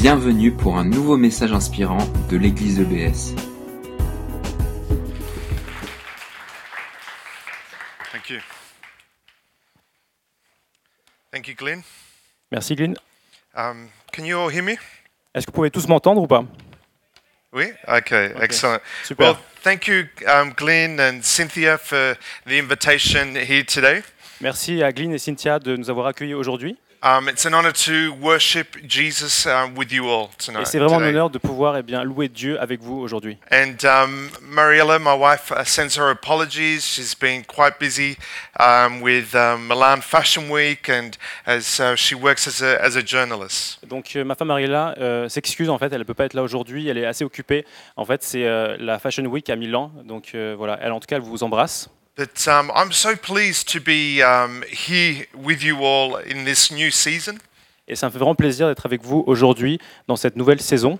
Bienvenue pour un nouveau message inspirant de l'église EBS. Thank you. Thank you, Glenn. Merci Glyn. Um, can you all hear me? Est-ce que vous pouvez tous m'entendre ou pas? Oui? Okay, excellent. Super. Well, thank you, um, Glenn and Cynthia, for the invitation here today. Merci à Glyn et Cynthia de nous avoir accueillis aujourd'hui. Um, it's an honor to worship Jesus with you all tonight. Et c'est vraiment un honneur de pouvoir eh bien, louer Dieu avec vous aujourd'hui. And um, Mariella, my wife, uh, sends her apologies. She's been quite busy um, with um, Milan Fashion Week and as uh, she works as a, as a journalist. Donc euh, ma femme Mariella euh, s'excuse en fait, elle ne peut pas être là aujourd'hui, elle est assez occupée. En fait c'est euh, la Fashion Week à Milan, donc euh, voilà, elle en tout cas elle vous embrasse. But um, I'm so pleased to be um, here with you all in this new season. Et ça me fait vraiment plaisir d'être avec vous aujourd'hui dans cette nouvelle saison.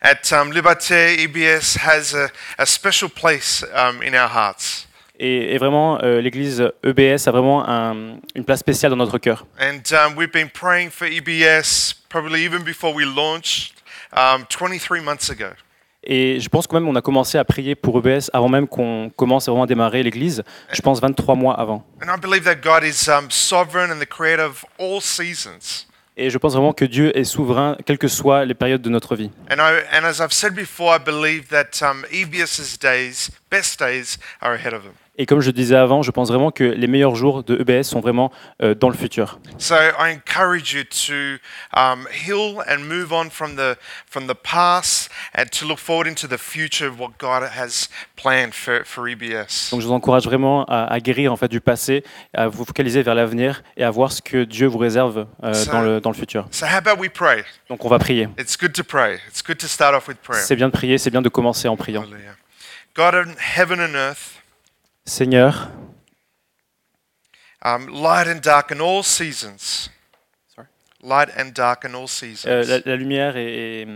At um, Liberté, EBS has a, a special place um, in our hearts. Et, et vraiment euh, l'église EBS a vraiment un- une place spéciale dans notre cœur. And um, we've been praying for EBS probably even before we launched um, 23 months ago. Et je pense quand même on a commencé à prier pour EBS avant même qu'on commence vraiment à démarrer l'église, je pense 23 mois avant. Um. Et je pense vraiment que Dieu est souverain, quelles que soient les périodes de notre vie. And, Et comme je disais avant, je pense vraiment que les meilleurs jours de EBS sont vraiment euh, dans le futur. So I encourage you to um, heal and move on from the from the past and to look forward into the future of what God has planned for, for EBS. Donc je vous encourage vraiment à, à guérir en fait du passé, à vous focaliser vers l'avenir et à voir ce que Dieu vous réserve euh, dans, le, dans le futur. So how about we pray? Donc on va prier. It's good to pray. It's good to start off with prayer. C'est bien de prier, c'est bien de commencer en priant. Hallelujah. God in heaven and earth, Seigneur, um, light and dark in all seasons. Sorry? Light and dark in all seasons. euh, la, la lumière et, et,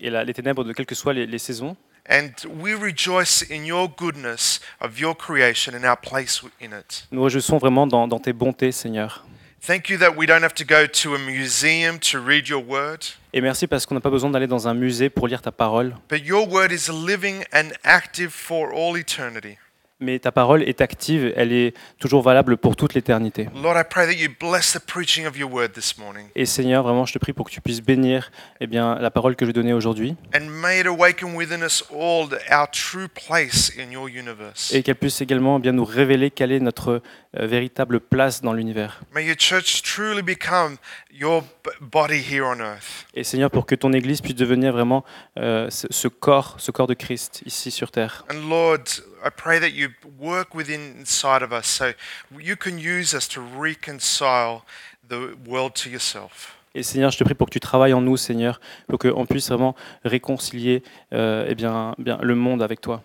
et la- les ténèbres de quelles que soient les, les saisons, And we rejoice in your goodness of your creation and our place in it. nous réjouissons vraiment dans, dans tes bontés, Seigneur. Thank you that we don't have to go to a museum to read your word, Et merci parce qu'on n'a pas besoin d'aller dans un musée pour lire ta parole, but your word is living and active for all eternity. Mais ta parole est active, elle est toujours valable pour toute l'éternité. Et Seigneur, vraiment, je te prie pour que tu puisses bénir eh bien, la parole que je vais donner aujourd'hui. Et qu'elle puisse également eh bien, nous révéler quelle est notre euh, véritable place dans l'univers. May your church truly become your b- body here on earth. Et Seigneur, pour que ton Église puisse devenir vraiment euh, ce, ce corps, ce corps de Christ ici sur terre. And Lord, I pray that you work within inside of us so you can use us to reconcile the world to yourself. Et Seigneur, je te prie pour que tu travailles en nous, Seigneur, pour qu'on puisse vraiment réconcilier euh, eh bien, bien, le monde avec toi.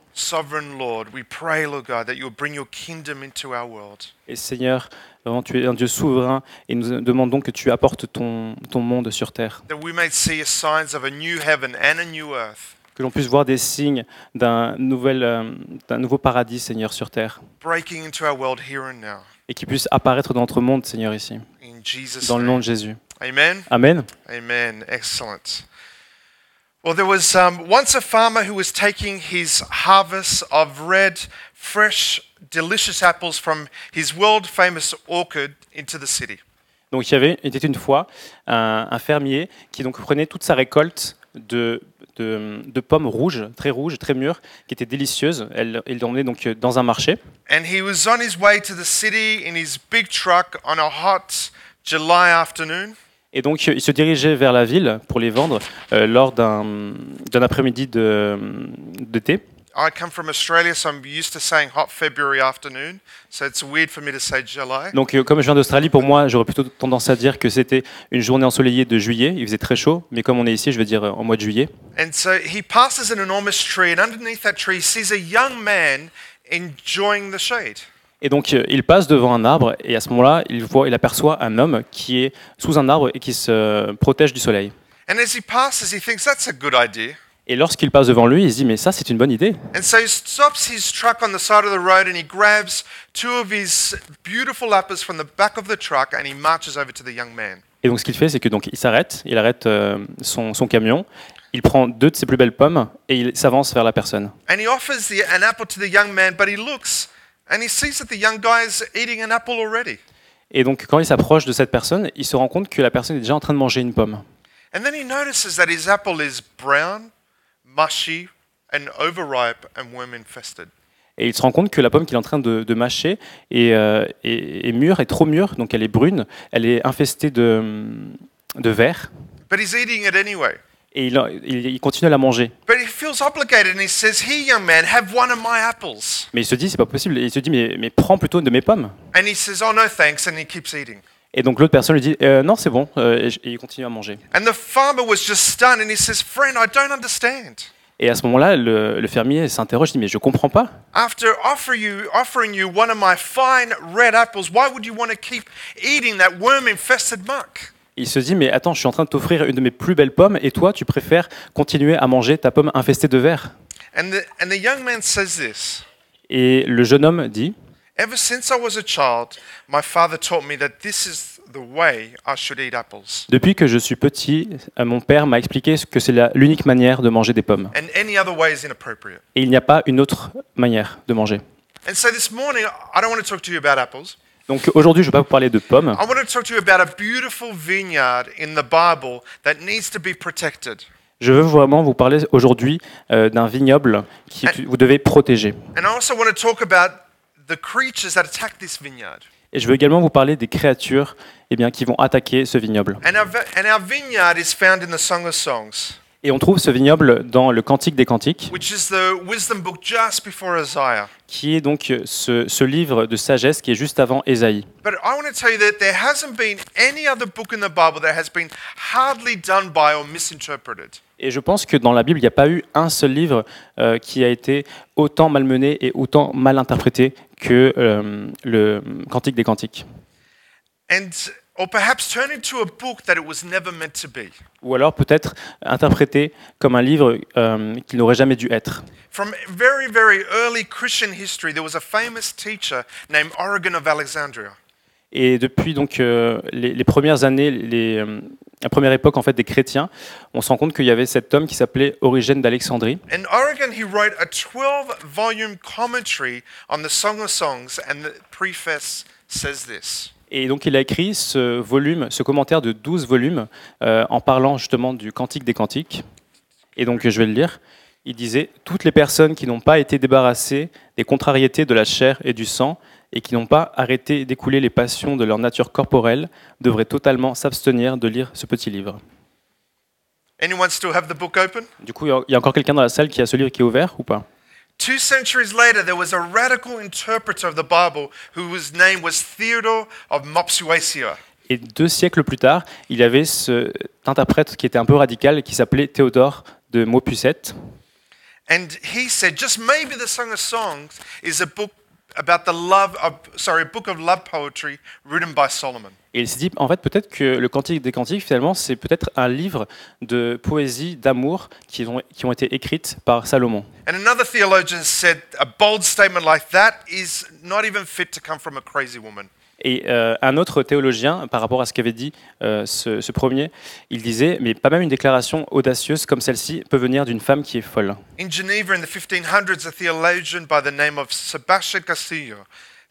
Et Seigneur, vraiment, tu es un Dieu souverain et nous demandons que tu apportes ton, ton monde sur terre. Que l'on puisse voir des signes d'un euh, nouveau paradis, Seigneur, sur terre. Et qui puisse apparaître dans notre monde, Seigneur, ici. Dans le nom de Jésus. Amen? Amen. Amen. Excellent. Well, there was um, once a farmer who was taking his harvest of red, fresh, delicious apples from his world famous orchard into the city. Donc il y avait, il était une fois un, un fermier qui donc prenait toute sa récolte de, de, de pommes rouges, très rouges, très mûres, qui étaient délicieuses. Elle, il l'emmenait donc dans un marché. And he was on his way to the city in his big truck on a hot July afternoon. Et donc il se dirigeait vers la ville pour les vendre euh, lors d'un après-midi de- d'été. I come from Australia, so I'm used to saying hot February afternoon. So it's weird for me to say July. Donc euh, comme je viens d'Australie, pour moi j'aurais plutôt tendance à dire que c'était une journée ensoleillée de juillet. Il faisait très chaud, mais comme on est ici, je vais dire euh, en mois de juillet. And so he passes an enormous tree, and underneath that tree, he sees a young man enjoying the shade. Et donc euh, il passe devant un arbre et à ce moment-là, il voit, il aperçoit un homme qui est sous un arbre et qui se protège du soleil. And as he passes, he thinks that's a good idea. Et lorsqu'il passe devant lui, il se dit mais ça c'est une bonne idée. And so he stops his truck on the side of the road and he grabs two of his beautiful apples from the back of the truck and he marches over to the young man. Et donc ce qu'il fait, c'est que donc il s'arrête, il arrête euh, son, son camion, il prend deux de ses plus belles pommes et il s'avance vers la personne. And he offers the, an apple to the young man, but he looks and he sees that the young guy is eating an apple already. Et donc quand il s'approche de cette personne, il se rend compte que la personne est déjà en train de manger une pomme. And then he notices that his apple is brown, mushy, and overripe and worm infested. Et il se rend compte que la pomme qu'il est en train de, de mâcher est, euh, est- est mûre, est trop mûre, donc elle est brune, elle est infestée de, de vers, But he's eating it anyway. Et il, il- il continue à la manger. But he feels obligated and he says, Here, young man, have one of my apples. Mais il se dit, c'est pas possible, et il se dit, mais, mais prends plutôt de mes pommes. And he says, Oh, no, thanks. And he keeps eating. Et donc l'autre personne lui dit, Euh, non, c'est bon, euh, et, il continue à manger. And the farmer was just stunned and he says, Friend, I don't understand. Et à ce moment-là, le, le fermier s'interroge, il dit, mais je comprends pas. After offer you, offering you one of my fine red apples, why would you want to keep eating that worm infested muck? Il se dit, mais attends, je suis en train de t'offrir une de mes plus belles pommes, et toi, tu préfères continuer à manger ta pomme infestée de vers. And the, and the young man says this Et le jeune homme dit, Ever since I was a child, my father taught me that this is the way I should eat apples. depuis que je suis petit, euh, mon père m'a expliqué que c'est l'unique manière de manger des pommes. And any other way is inappropriate. Et il n'y a pas une autre manière de manger. And so this morning, I don't want to talk to you about apples. Donc aujourd'hui, je ne vais pas vous parler de pommes. I want to talk to you about a beautiful vineyard in the Bible that needs to be protected. Je veux vraiment vous parler aujourd'hui euh, d'un vignoble que vous devez protéger. And I also want to talk about the creatures that attack this vineyard. Et je veux également vous parler des créatures eh bien, qui vont attaquer ce vignoble. And our, vi- and our vineyard is found in the Song of Songs, Et on trouve ce vignoble dans le Cantique des Cantiques, which is the wisdom book just before Isaiah. qui est donc ce, ce livre de sagesse qui est juste avant Ésaïe. But I want to tell you that there hasn't been any other book in the Bible that has been hardly done by or misinterpreted. Et je pense que dans la Bible, il n'y a pas eu un seul livre euh, qui a été autant malmené et autant mal interprété que euh, le Cantique des Cantiques. And or perhaps turn into a book that it was never meant to be. Ou alors peut-être interprété comme un livre euh, qui n'aurait jamais dû être. From very, very early Christian history, there was a famous teacher named Origen of Alexandria. Et depuis donc euh, les, les premières années, les, euh, la première époque en fait des chrétiens, on se rend compte qu'il y avait cet homme qui s'appelait Origène d'Alexandrie. In Oregon, he wrote a 12 volume commentary on the Song Et donc il a écrit ce volume, ce commentaire de 12 volumes euh, en parlant justement du Cantique des Cantiques. Et donc je vais le lire. Il disait Toutes les personnes qui n'ont pas été débarrassées des contrariétés de la chair et du sang et qui n'ont pas arrêté d'écouler les passions de leur nature corporelle devraient totalement s'abstenir de lire ce petit livre. Anyone still have the book open? Du coup, il y a encore quelqu'un dans la salle qui a ce livre qui est ouvert ou pas? Two centuries later, there was a radical interpreter of the Bible whose name was Theodore of Mopsuacia. Et deux siècles plus tard, il y avait cet interprète qui était un peu radical qui s'appelait Théodore de Maupucette. And he said, just maybe the Song of Songs is a book about the love of, sorry, a book of love poetry written by Solomon. Et il s'est dit, en fait, peut-être que le Cantique des Cantiques, finalement, c'est peut-être un livre de poésie, d'amour, qui ont, qui ont été écrites par Salomon. And another theologian said, a bold statement like that is not even fit to come from a crazy woman. Et euh, un autre théologien, par rapport à ce qu'avait dit euh, ce, ce premier, il disait, mais pas même une déclaration audacieuse comme celle-ci peut venir d'une femme qui est folle. In Geneva in the 1500s, a theologian by the name of Sebastian Castillo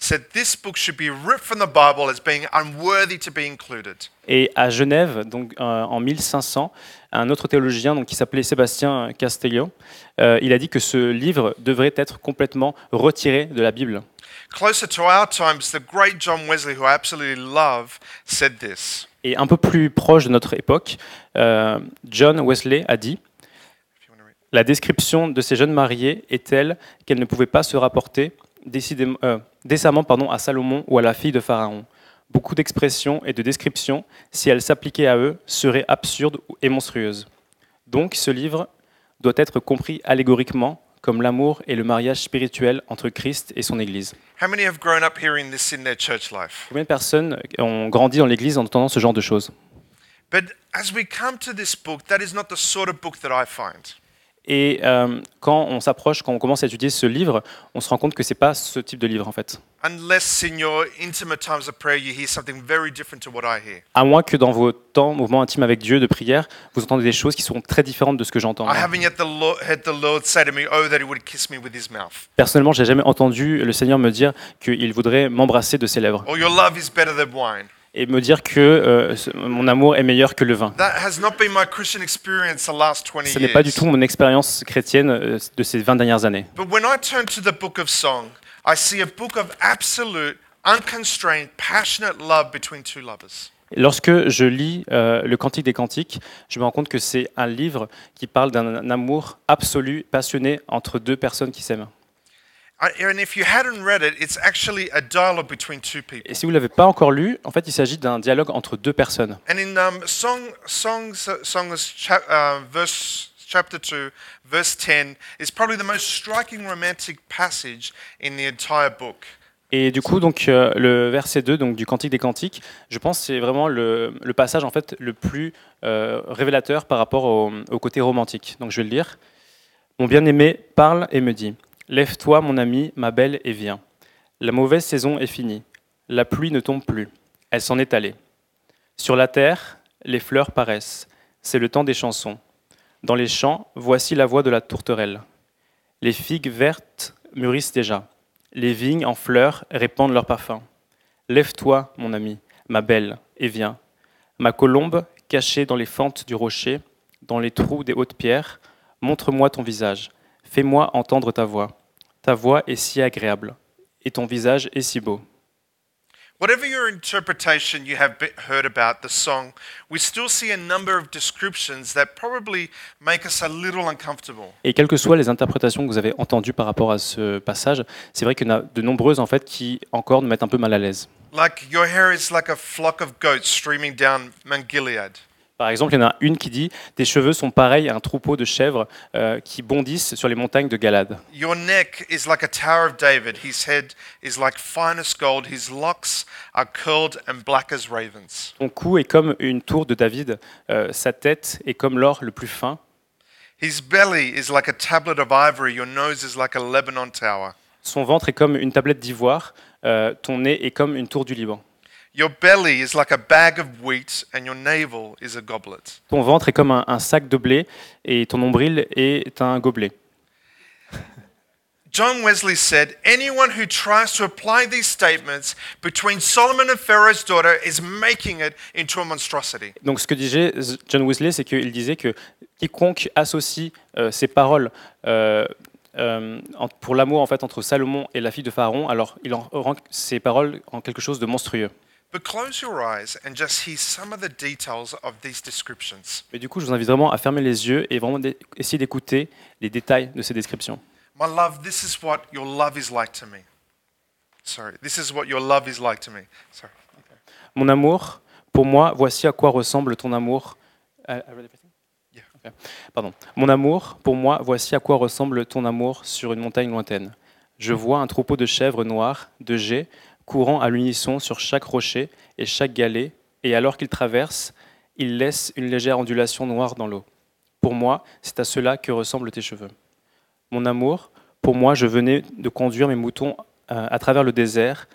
said this book should be ripped from the Bible as being unworthy to be included. Et à Genève, donc euh, en 1500, un autre théologien donc, qui s'appelait Sébastien Castello, il a dit que ce livre devrait être complètement retiré de la Bible. Closer to our times, the great John Wesley, who I absolutely love, said this. Et un peu plus proche de notre époque, euh, John Wesley a dit. La description de ces jeunes mariés est telle qu'elle ne pouvait pas se rapporter euh, décemment à Salomon ou à la fille de Pharaon. Beaucoup d'expressions et de descriptions, si elles s'appliquaient à eux, seraient absurdes et monstrueuses. Donc ce livre doit être compris allégoriquement comme l'amour et le mariage spirituel entre Christ et son Église. Combien de personnes ont grandi dans l'Église en entendant ce genre de choses? Et euh, quand on s'approche, quand on commence à étudier ce livre, on se rend compte que c'est pas ce type de livre en fait. Unless in your intimate times of prayer you hear something very different to what I hear. À moins que dans vos temps, mouvements intimes avec Dieu, de prière, vous entendez des choses qui sont très différentes de ce que j'entends. "Oh, that He would kiss me with His mouth," Personnellement, j'ai jamais entendu le Seigneur me dire qu'il voudrait m'embrasser de ses lèvres or "Your love is better than wine." Et me dire que euh, mon amour est meilleur que le vin. That has not been my Christian experience the last 20 Ce n'est pas du years. tout mon expérience chrétienne euh, de ces 20 dernières années. But when I turn to the book of Song, I see a book of absolute, unconstrained, passionate love between two lovers. Lorsque je lis euh, le Cantique des Cantiques, je me rends compte que c'est un livre qui parle d'un amour absolu, passionné entre deux personnes qui s'aiment. Et si vous ne l'avez pas encore lu, en fait, il s'agit d'un dialogue entre deux personnes. And in um, Song, Songs, Songs chap, uh, verse, chapter 2, verse 10, is probably the most striking romantic passage in the entire book. Et du coup, donc, euh, le verset 2 donc, du Cantique des Cantiques, je pense que c'est vraiment le, le passage en fait, le plus euh, révélateur par rapport au, au côté romantique. Donc je vais le lire. Mon bien-aimé parle et me dit Lève-toi, mon ami, ma belle, et viens. La mauvaise saison est finie. La pluie ne tombe plus. Elle s'en est allée. Sur la terre, les fleurs paraissent. C'est le temps des chansons. Dans les champs, voici la voix de la tourterelle. Les figues vertes mûrissent déjà. Les vignes en fleurs répandent leur parfum. Lève-toi, mon ami, ma belle, et viens. Ma colombe, cachée dans les fentes du rocher, dans les trous des hautes pierres, montre-moi ton visage. Fais-moi entendre ta voix. Ta voix est si agréable, et ton visage est si beau. Whatever your interpretation you have heard about the song, we still see a number of descriptions that probably make us a little uncomfortable. Et quelles que soient les interprétations que vous avez entendues par rapport à ce passage, c'est vrai qu'il y en a de nombreuses en fait qui encore nous mettent un peu mal à l'aise. Like your hair is like a flock of goats streaming down Mount Gilead. Par exemple, il y en a une qui dit Tes cheveux sont pareils à un troupeau de chèvres euh, qui bondissent sur les montagnes de Galade. Your neck is like a tower of David. His head is like finest gold. His locks are curled and black as ravens. Ton cou est comme une tour de David, euh, sa tête est comme l'or le plus fin, His belly is like a tablet of ivory. Your nose is like a Lebanon tower. son ventre est comme une tablette d'ivoire, euh, ton nez est comme une tour du Liban. Your belly is like a bag of wheat, and your navel is a goblet. Ton ventre est comme un, un sac de blé et ton nombril est un gobelet. John Wesley said, Anyone who tries to apply these statements between Solomon and Pharaoh's daughter is making it into a monstrosity. Donc ce que disait John Wesley, c'est qu'il disait que quiconque associe euh, ces paroles euh, euh, pour l'amour en fait entre Salomon et la fille de Pharaon, alors il en rend ces paroles en quelque chose de monstrueux. But close your eyes and just hear some of the details of these descriptions. Mais du coup, je vous invite vraiment à fermer les yeux et vraiment essayer d'écouter les détails de ces descriptions. My love, this is what your love is like to me. Sorry, this is what your love is like to me. Sorry. Mon amour, pour moi, voici à quoi ressemble ton amour. Euh? Yeah. Pardon. Mon amour, pour moi, voici à quoi ressemble ton amour sur une montagne lointaine. Je vois un troupeau de chèvres noires, de geais, courant à l'unisson sur chaque rocher et chaque galet, et alors qu'ils traversent, ils laissent une légère ondulation noire dans l'eau. Pour moi, c'est à cela que ressemblent tes cheveux. Mon amour, pour moi, je venais de conduire mes moutons euh, à travers le désert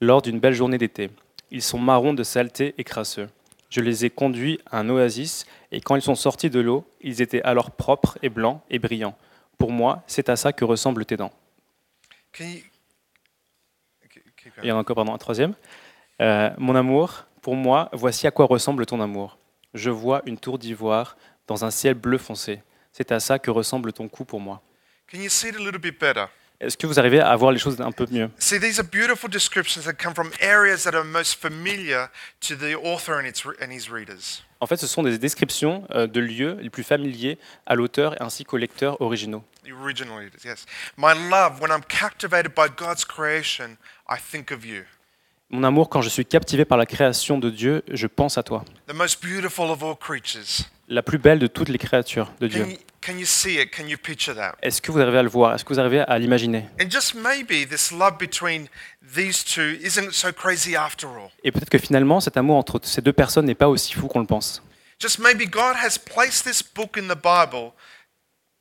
lors d'une belle journée d'été. Ils sont marrons de saleté et crasseux. Je les ai conduits à un oasis, et quand ils sont sortis de l'eau, ils étaient alors propres et blancs et brillants. Pour moi, c'est à ça que ressemblent tes dents. Il y en a encore, pardon, un troisième. Euh, mon amour, pour moi, voici à quoi ressemble ton amour. Je vois une tour d'ivoire dans un ciel bleu foncé. C'est à ça que ressemble ton cou pour moi. Can you see it a little bit better? Est-ce que vous arrivez à voir les choses un peu mieux? See, these are beautiful descriptions that come from areas that are most familiar to the author and, its, and his readers. En fait, ce sont des descriptions euh, de lieux les plus familiers à l'auteur ainsi qu'aux lecteurs originaux. The original readers, yes. My love, when I'm captivated by God's creation, I think of you. Mon amour, quand je suis captivé par la création de Dieu, je pense à toi. The most beautiful of all creatures. La plus belle de toutes les créatures de Dieu. Can you, can you see it? Can you picture that? Est-ce que vous arrivez à le voir? Est-ce que vous arrivez à l'imaginer? And just maybe this love between these two isn't so crazy after all. Et peut-être que finalement, cet amour entre ces deux personnes n'est pas aussi fou qu'on le pense. Just maybe God has placed this book in the Bible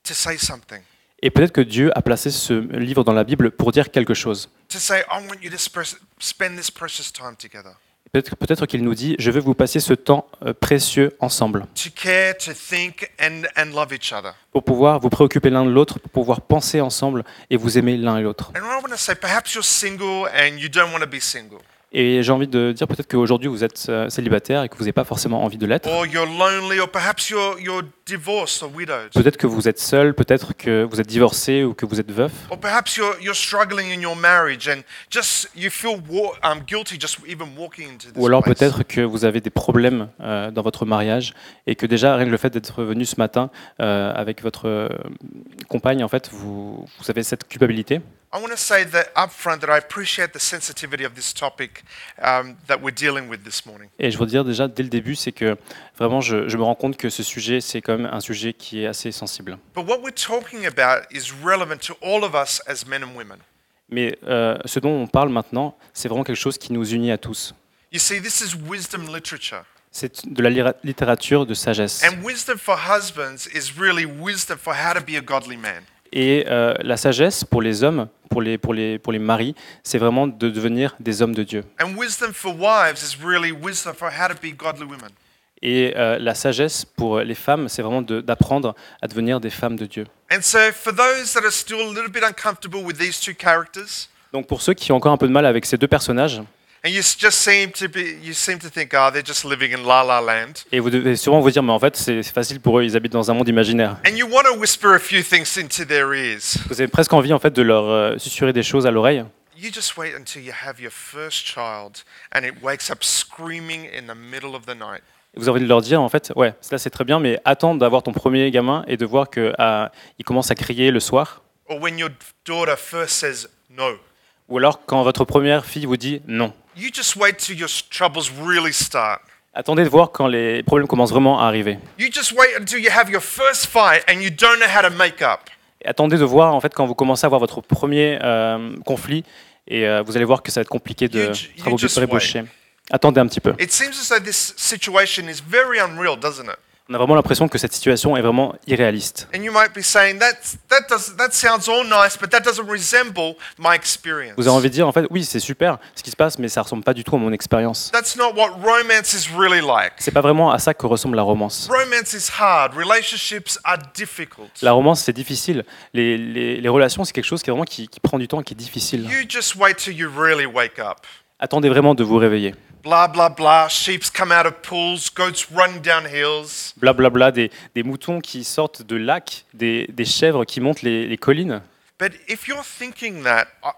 to say something. Et peut-être que Dieu a placé ce livre dans la Bible pour dire quelque chose. Peut-être qu'il nous dit, je veux vous passer ce temps euh, précieux ensemble, pour pouvoir vous préoccuper l'un de l'autre, pour pouvoir penser ensemble et vous aimer l'un et l'autre. Et j'ai envie de dire peut-être qu'aujourd'hui vous êtes euh, célibataire et que vous n'avez pas forcément envie de l'être. Or you're lonely, or perhaps you're, you're divorced or widowed. Peut-être que vous êtes seul, peut-être que vous êtes divorcé ou que vous êtes veuf. Or perhaps you're, you're struggling in your marriage and just you feel wa- um, guilty just even walking into this Ou alors peut-être que vous avez des problèmes euh, dans votre mariage et que déjà rien que le fait d'être venu ce matin euh, avec votre compagne, en fait, vous, vous avez cette culpabilité. I want to say that up front that I appreciate the sensitivity of this topic um, that we're dealing with this morning. Et je veux dire déjà dès le début, c'est que vraiment je, je me rends compte que ce sujet, c'est quand même un sujet qui est assez sensible. But what we're talking about is relevant to all of us as men and women. Mais euh, ce dont on parle maintenant, c'est vraiment quelque chose qui nous unit à tous. You see, this is wisdom literature. C'est de la littérature de sagesse. And wisdom for husbands is really wisdom for how to be a godly man. Et euh, la sagesse pour les hommes, pour les, pour les, pour les maris, c'est vraiment de devenir des hommes de Dieu. Et euh, la sagesse pour les femmes, c'est vraiment de- d'apprendre à devenir des femmes de Dieu. And so, for those that are still a little bit uncomfortable with these two characters, Donc pour ceux qui ont encore un peu de mal avec ces deux personnages, and you s- just seem to be, you seem to think, oh, they're just living in la la land, et vous devez sûrement vous dire, mais en fait c'est facile pour eux, ils habitent dans un monde imaginaire. and you want to whisper a few things into their ears, Vous avez presque envie en fait de leur euh, susurrer des choses à l'oreille. you just wait until you have your first child and it wakes up screaming in the middle of the night. Vous avez envie de leur dire, en fait, ouais, ça c'est très bien, mais attends d'avoir ton premier gamin et de voir qu'il commence à crier le soir. Or when your daughter first says no. Ou alors quand votre première fille vous dit non. You just wait till your s- troubles really start. Attendez de voir quand les problèmes commencent vraiment à arriver. You just wait until you have your first fight and you don't know how to make up. Et attendez de voir en fait quand vous commencez à avoir votre premier euh, conflit et euh, vous allez voir que ça va être compliqué de You you. Attendez un petit peu. It seems as though this situation is very unreal, doesn't it? On a vraiment l'impression que cette situation est vraiment irréaliste. Vous avez envie de dire en fait oui c'est super ce qui se passe mais ça ressemble pas du tout à mon expérience. C'est pas vraiment à ça que ressemble la romance. Romance is hard. Relationships are difficult. La romance c'est difficile. Les, les- les relations c'est quelque chose qui est vraiment qui, qui prend du temps et qui est difficile. You just wait till you really wake up. Attendez vraiment de vous réveiller. Blah blah blah. Sheep's come out of pools. Goats running down hills. Des, des moutons qui sortent de lacs, des, des chèvres qui montent les, les collines. But if you're thinking that, uh,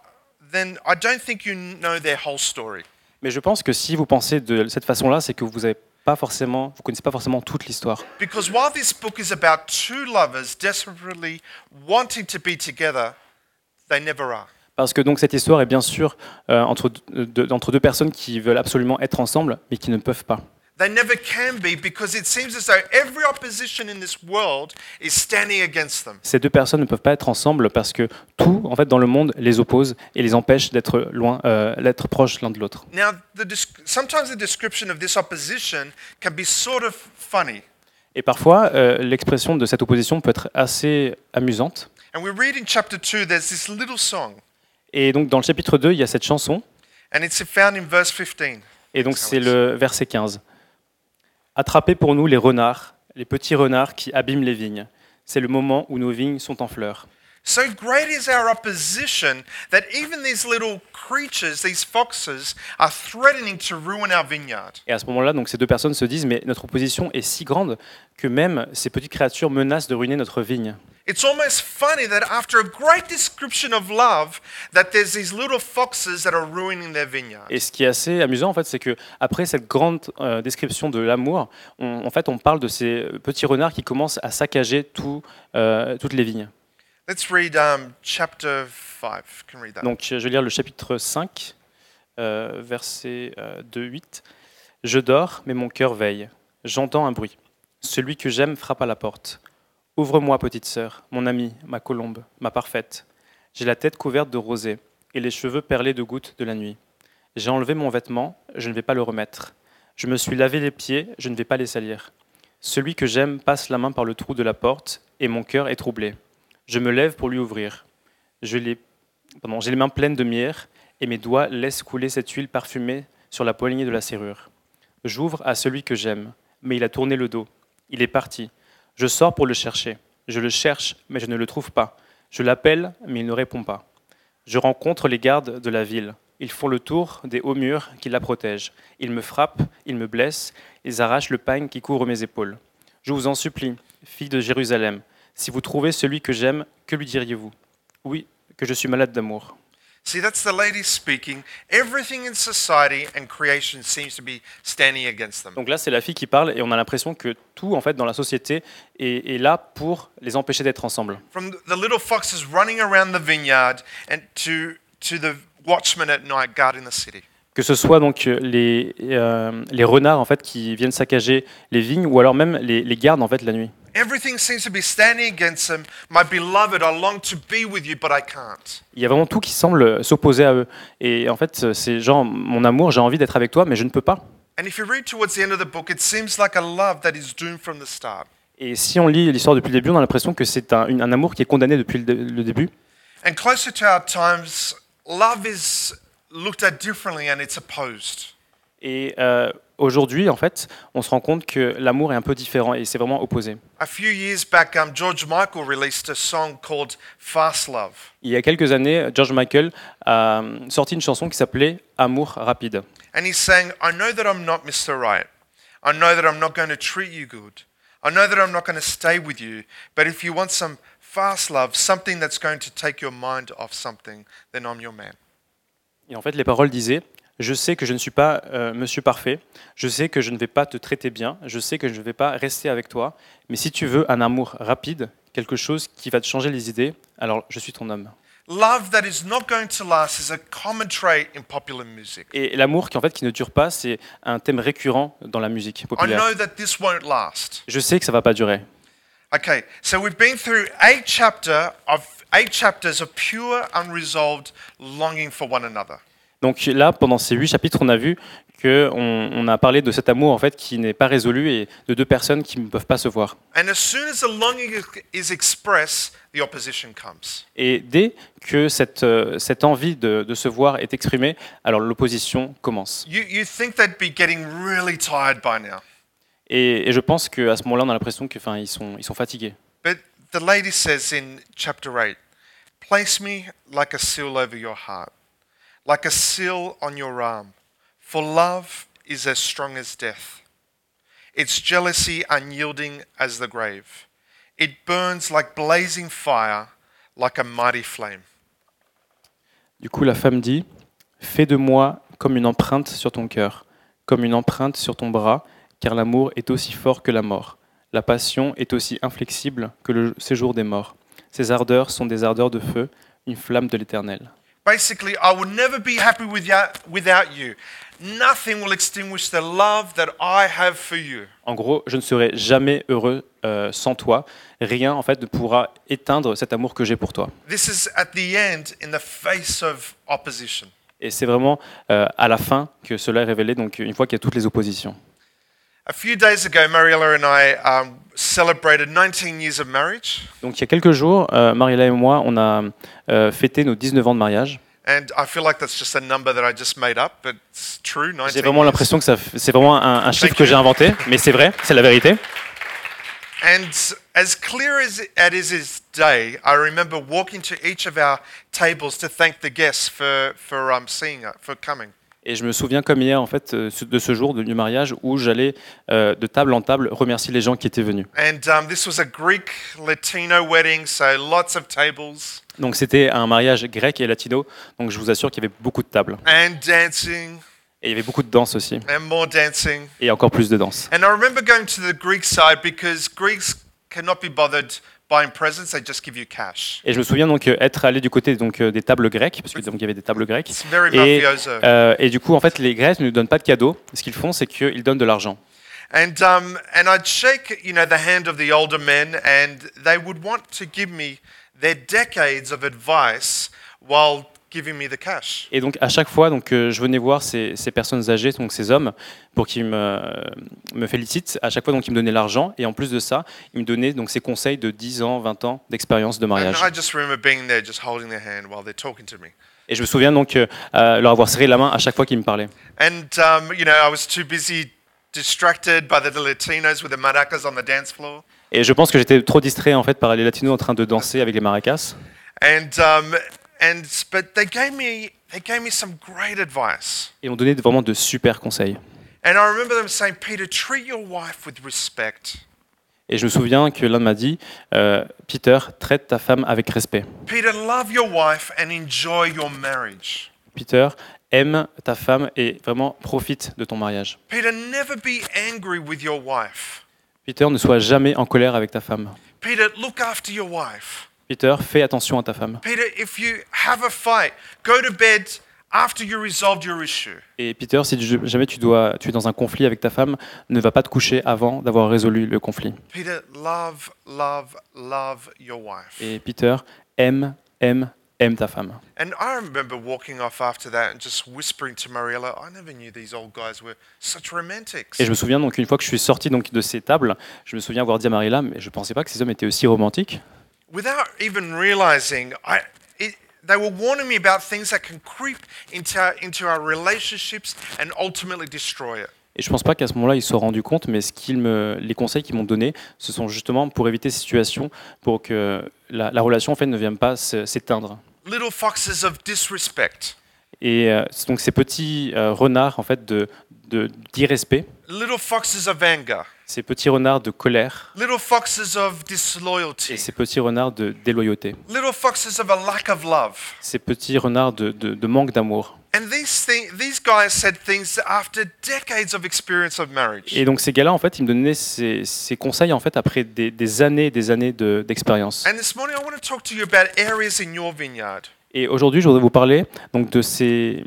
then I don't think you know their whole story. Mais je pense que si vous pensez de cette façon-là, c'est que vous avez pas forcément, vous connaissez pas forcément toute l'histoire. Because while this book is about two lovers desperately wanting to be together, they never are. Parce que donc cette histoire est bien sûr euh, entre, deux- entre deux personnes qui veulent absolument être ensemble, mais qui ne peuvent pas. They never can be because it seems as though every opposition in this world is standing against them. Ces deux personnes ne peuvent pas être ensemble parce que tout, en fait, dans le monde, les oppose et les empêche d'être loin, euh, d'être proches l'un de l'autre. Now, the desc- sometimes the description of this opposition can be sort of funny. Et parfois, euh, l'expression de cette opposition peut être assez amusante. And we read in chapter 2, there's this little song, Et donc dans le chapitre 2, il y a cette chanson, and it's found in verse 15. et donc c'est le verset 15. Attrapez pour nous les renards, les petits renards qui abîment les vignes. C'est le moment où nos vignes sont en fleurs. So great is our opposition that even these little creatures, these foxes, are threatening to ruin our vineyard. Et à ce moment-là, donc ces deux personnes se disent, mais notre opposition est si grande que même ces petites créatures menacent de ruiner notre vigne. It's almost funny that after a great description of love, that there's these little foxes that are ruining their vineyard. Et ce qui est assez amusant, en fait, c'est que après cette grande euh, description de l'amour, on- en fait, on parle de ces petits renards qui commencent à saccager tout, euh, toutes les vignes. Let's read um, chapter 5. Can read that. Donc, je vais lire le chapitre 5, euh, verset euh, 2-8. Je dors, mais mon cœur veille. J'entends un bruit. Celui que j'aime frappe à la porte. Ouvre-moi, petite sœur, mon amie, ma colombe, ma parfaite. J'ai la tête couverte de rosée et les cheveux perlés de gouttes de la nuit. J'ai enlevé mon vêtement, je ne vais pas le remettre. Je me suis lavé les pieds, je ne vais pas les salir. Celui que j'aime passe la main par le trou de la porte et mon cœur est troublé. Je me lève pour lui ouvrir. J'ai les mains pleines de myrrhe et mes doigts laissent couler cette huile parfumée sur la poignée de la serrure. J'ouvre à celui que j'aime, mais il a tourné le dos. Il est parti. Je sors pour le chercher. Je le cherche, mais je ne le trouve pas. Je l'appelle, mais il ne répond pas. Je rencontre les gardes de la ville. Ils font le tour des hauts murs qui la protègent. Ils me frappent, ils me blessent, ils arrachent le pagne qui couvre mes épaules. Je vous en supplie, fille de Jérusalem, si vous trouvez celui que j'aime, que lui diriez-vous? Oui, que je suis malade d'amour. See, that's the lady speaking. Everything in society and creation seems to be standing against them. Donc là, c'est la fille qui parle et on a l'impression que tout, en fait, dans la société est, est là pour les empêcher d'être ensemble. From the little foxes running around the vineyard and to, to the watchmen at night guarding the city. Que ce soit donc euh, les, euh, les renards en fait qui viennent saccager les vignes ou alors même les, les gardes en fait la nuit. Everything seems to be standing against them. My beloved, I long to be with you, but I can't. Il y a vraiment tout qui semble s'opposer à eux. Et en fait, c'est genre mon amour, j'ai envie d'être avec toi, mais je ne peux pas. And if you read towards the end of the book, it seems like a love that is doomed from the start. Et si on lit l'histoire depuis le début, on a l'impression que c'est un, amour qui est condamné depuis le début. And closer to our times, love is looked at differently and it's opposed. Et euh, aujourd'hui, en fait, on se rend compte que l'amour est un peu différent et c'est vraiment opposé. Um. Il y a quelques années, George Michael a euh, sorti une chanson qui s'appelait Amour rapide. And he sang, I know that I'm not Mr. Right. I know that I'm not going to treat you good. I know that I'm not going to stay with you. But if you want some fast love, something that's going to take your mind off something, then I'm your man. Et en fait, les paroles disaient Je sais que je ne suis pas euh, monsieur parfait, je sais que je ne vais pas te traiter bien, je sais que je ne vais pas rester avec toi, mais si tu veux un amour rapide, quelque chose qui va te changer les idées, alors je suis ton homme. Et l'amour qui en fait qui ne dure pas, c'est un thème récurrent dans la musique I populaire. know that this won't last. Je sais que ça va pas durer. Okay, so we've been through eight chapter of eight chapters of pure, unresolved longing for one another. Donc là, pendant ces huit chapitres, on a vu que on, a parlé de cet amour en fait qui n'est pas résolu et de deux personnes qui ne peuvent pas se voir. Et dès que cette, euh, cette envie de, de se voir est exprimée, alors l'opposition commence. You, you think they'd be getting really tired by now. Et, et je pense qu'à ce moment-là, on a l'impression qu'ils ils sont, ils sont fatigués. But the lady says in chapter 8 Place me like a seal over your heart, like a seal on your arm, for love is as strong as death. Its jealousy unyielding as the grave. It burns like blazing fire, like a mighty flame. Du coup, la femme dit Fais de moi comme une empreinte sur ton cœur, comme une empreinte sur ton bras, car l'amour est aussi fort que la mort. La passion est aussi inflexible que le séjour des morts. Ces ardeurs sont des ardeurs de feu, une flamme de l'éternel. Basically, I will never be happy without, without you. Nothing will extinguish the love that I have for you. En gros, je ne serai jamais heureux euh, sans toi. Rien, en fait, ne pourra éteindre cet amour que j'ai pour toi. This is at the end in the face of opposition. Et c'est vraiment euh, à la fin que cela est révélé, donc une fois qu'il y a toutes les oppositions. A few days ago, Mariella and I um, celebrated 19 years of marriage, Donc il y a quelques jours, euh, Mariella et moi, on a euh, fêté nos 19 ans de mariage. and I feel like that's just a number that I just made up, but it's true. 19 J'ai vraiment years. l'impression que ça f- c'est vraiment un, un chiffre Thank que you. j'ai inventé, mais c'est vrai, c'est la vérité. And as clear as it is this day, I remember walking to each of our tables to thank the guests for for um, seeing us, for coming. Et je me souviens comme hier en fait euh, de ce jour de- du mariage où j'allais euh, de table en table remercier les gens qui étaient venus. And um, this was a Greek Latino wedding, so lots of tables Donc c'était un mariage grec et latino, donc je vous assure qu'il y avait beaucoup de tables. and dancing Et il y avait beaucoup de danse aussi, and more dancing. et encore plus de danse. And I remember going to the Greek side because Greeks cannot be bothered buying presents; they just give you cash. Et je me souviens donc euh, être allé du côté donc, euh, des tables grecques, parce que donc, il y avait des tables grecques. Et, euh, et du coup, en fait, les Grecs ne nous donnent pas de cadeaux. Ce qu'ils font, c'est qu'ils donnent de l'argent. And um, and I'd shake, you know, the hand of the older men, and they would want to give me their decades of advice while giving me the cash. Et donc à chaque fois, donc, euh, je venais voir ces, ces personnes âgées, donc ces hommes, pour qu'ils me, me félicitent. À chaque fois, donc, ils me donnaient l'argent. Et en plus de ça, ils me donnaient donc, ces conseils de 10 ans, 20 ans d'expérience de And mariage. Et je me souviens donc euh, euh, leur avoir serré la main à chaque fois qu'ils me parlaient. And, um, you know, I was too busy distracted by the Latinos with the maracas on the dance floor. Et je pense que j'étais trop distrait en fait par les latinos en train de danser avec les maracas. And, um, and, but they gave me, they gave me some great advice. Et on donnait vraiment de super conseils. And I remember them saying, Peter, treat your wife with respect. Et je me souviens que l'un m'a dit, euh, Peter, traite ta femme avec respect. Peter, love your wife and enjoy your marriage. Peter, aime ta femme et vraiment profite de ton mariage. Peter, never be angry with your wife. Peter, ne sois jamais en colère avec ta femme. Peter, look after your wife. Peter, fais attention à ta femme. Peter, if you have a fight, go to bed after you resolved your issue. Et Peter, si tu- jamais tu, dois, tu es dans un conflit avec ta femme, ne va pas te coucher avant d'avoir résolu le conflit. Peter, love, love, love your wife. Et Peter, aime, aime, aime ta femme. And I remember walking off after that and just whispering to Mariella, I never knew these old guys were such romantics. Et je me souviens donc une fois que je suis sorti donc de ces tables, je me souviens avoir dit à Marilla, mais je pensais pas que ces hommes étaient aussi romantiques. Without even realizing, I, it, they were warning me about things that can creep into our, into our relationships and ultimately destroy it. Et je pense pas qu'à ce moment-là ils se soient rendus compte, mais ce qu'ils me, les conseils qu'ils m'ont donnés, ce sont justement pour éviter ces situations, pour que la, la relation en fait ne vienne pas s'éteindre. Little foxes of disrespect, Et euh, donc ces petits euh, renards en fait de- d'irrespect, little foxes of anger, ces petits renards de colère little foxes of disloyalty, et ces petits renards de déloyauté, little foxes of a lack of love. ces petits renards de, de- de manque d'amour. And these, thi- these guys said things after decades of experience of marriage. Et donc ces gars-là en fait ils me donnaient ces, ces conseils en fait après des, des années et des années de- d'expérience. And this morning, I want to talk to you about areas in your vineyard Et aujourd'hui, je voudrais vous parler donc de ces,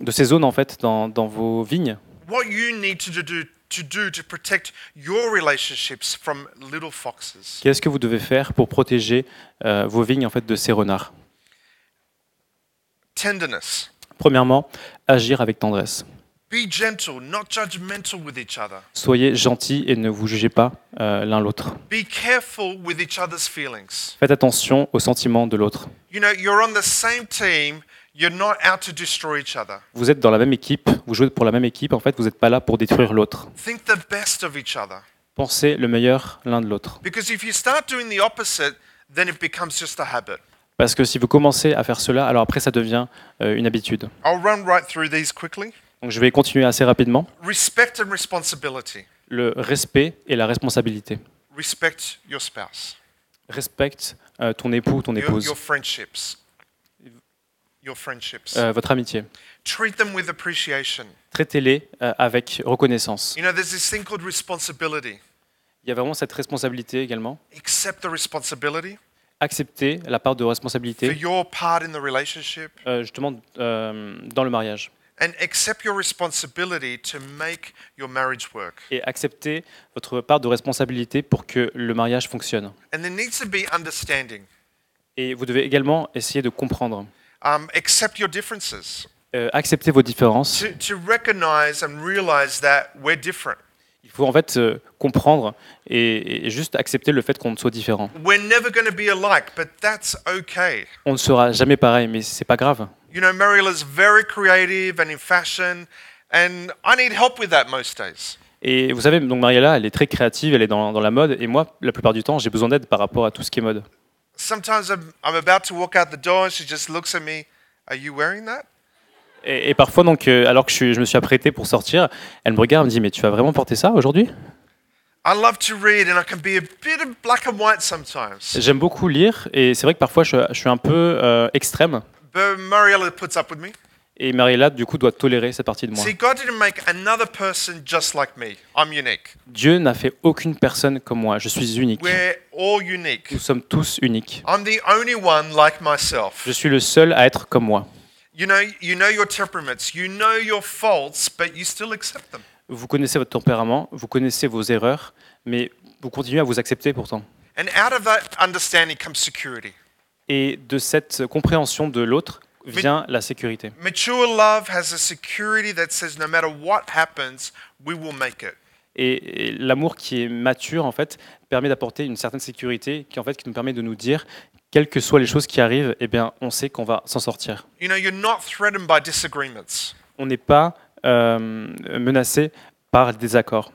de ces zones en fait dans, dans vos vignes. What you need to do, to do to protect your relationships from little foxes. Qu'est-ce que vous devez faire pour protéger euh, vos vignes en fait de ces renards? Tenderness. Premièrement, agir avec tendresse. Be gentle, not judgmental with each other. Soyez gentils et ne vous jugez pas euh, l'un l'autre. Be careful with each other's feelings. Faites attention aux sentiments de l'autre. You know, you're on the same team, you're not out to destroy each other. Vous êtes dans la même équipe, vous jouez pour la même équipe, en fait, vous n'êtes pas là pour détruire l'autre. Think the best of each other. Pensez le meilleur l'un de l'autre. Because if you start doing the opposite, then it becomes just a habit. Parce que si vous commencez à faire cela, alors après ça devient euh, une habitude. I'll run right through these quickly. Donc je vais continuer assez rapidement. Respect and responsibility. Le respect et la responsabilité. Respect your spouse, Respecte euh, ton époux, ton your, épouse, your friendships. Your friendships. Euh, votre amitié. Treat them with appreciation. Traitez-les euh, avec reconnaissance. You know, there's this thing called responsibility. Il y a vraiment cette responsabilité également. Accept the responsibility Accepter la part de for responsabilité your part in the relationship euh, justement euh, dans le mariage. and accept your responsibility to make your marriage work. Et accepter votre part de responsabilité pour que le mariage fonctionne. And there needs to be understanding. Et vous devez également essayer de comprendre. Um, accept your differences. Euh, accepter vos différences. To, to recognize and realize that we're different. Il faut en fait euh, comprendre et, et juste accepter le fait qu'on soit différent. We're never going to be alike, but that's okay. On ne sera jamais pareil, mais c'est pas grave. You know, Mariela's very creative and in fashion, and I need help with that most days. Et vous savez, donc Mariella, elle est très créative, elle est dans, dans la mode, et moi, la plupart du temps, j'ai besoin d'aide par rapport à tout ce qui est mode. Sometimes I'm, I'm about to walk out the door, and she just looks at me, Are you wearing that? Et, et parfois, donc, euh, alors que je, me suis apprêté pour sortir, elle me regarde, elle me dit, mais tu vas vraiment porter ça aujourd'hui? I love to read, and I can be a bit of black and white sometimes. J'aime beaucoup lire, et c'est vrai que parfois, je, je suis un peu euh, extrême, But Mariella puts up with me. Et Mariella, du coup, doit tolérer cette partie de moi. See, God didn't make another person just like me. I'm unique. Dieu n'a fait aucune personne comme moi, je suis unique. We're all unique. Nous sommes tous uniques. I'm the only one like myself. Je suis le seul à être comme moi. You know, you know your temperaments, you know your faults, but you still accept them. Vous connaissez votre tempérament, vous connaissez vos erreurs, mais vous continuez à vous accepter pourtant. And out of that understanding comes security. Et de cette compréhension de l'autre vient la sécurité. Mature love has a security that says no matter what happens, we will make it. Et, et l'amour qui est mature, en fait, permet d'apporter une certaine sécurité qui, en fait, qui nous permet de nous dire, quelles que soient les choses qui arrivent, eh bien, on sait qu'on va s'en sortir. You know, you're not threatened by disagreements. On n'est pas euh, menacé par des désaccords.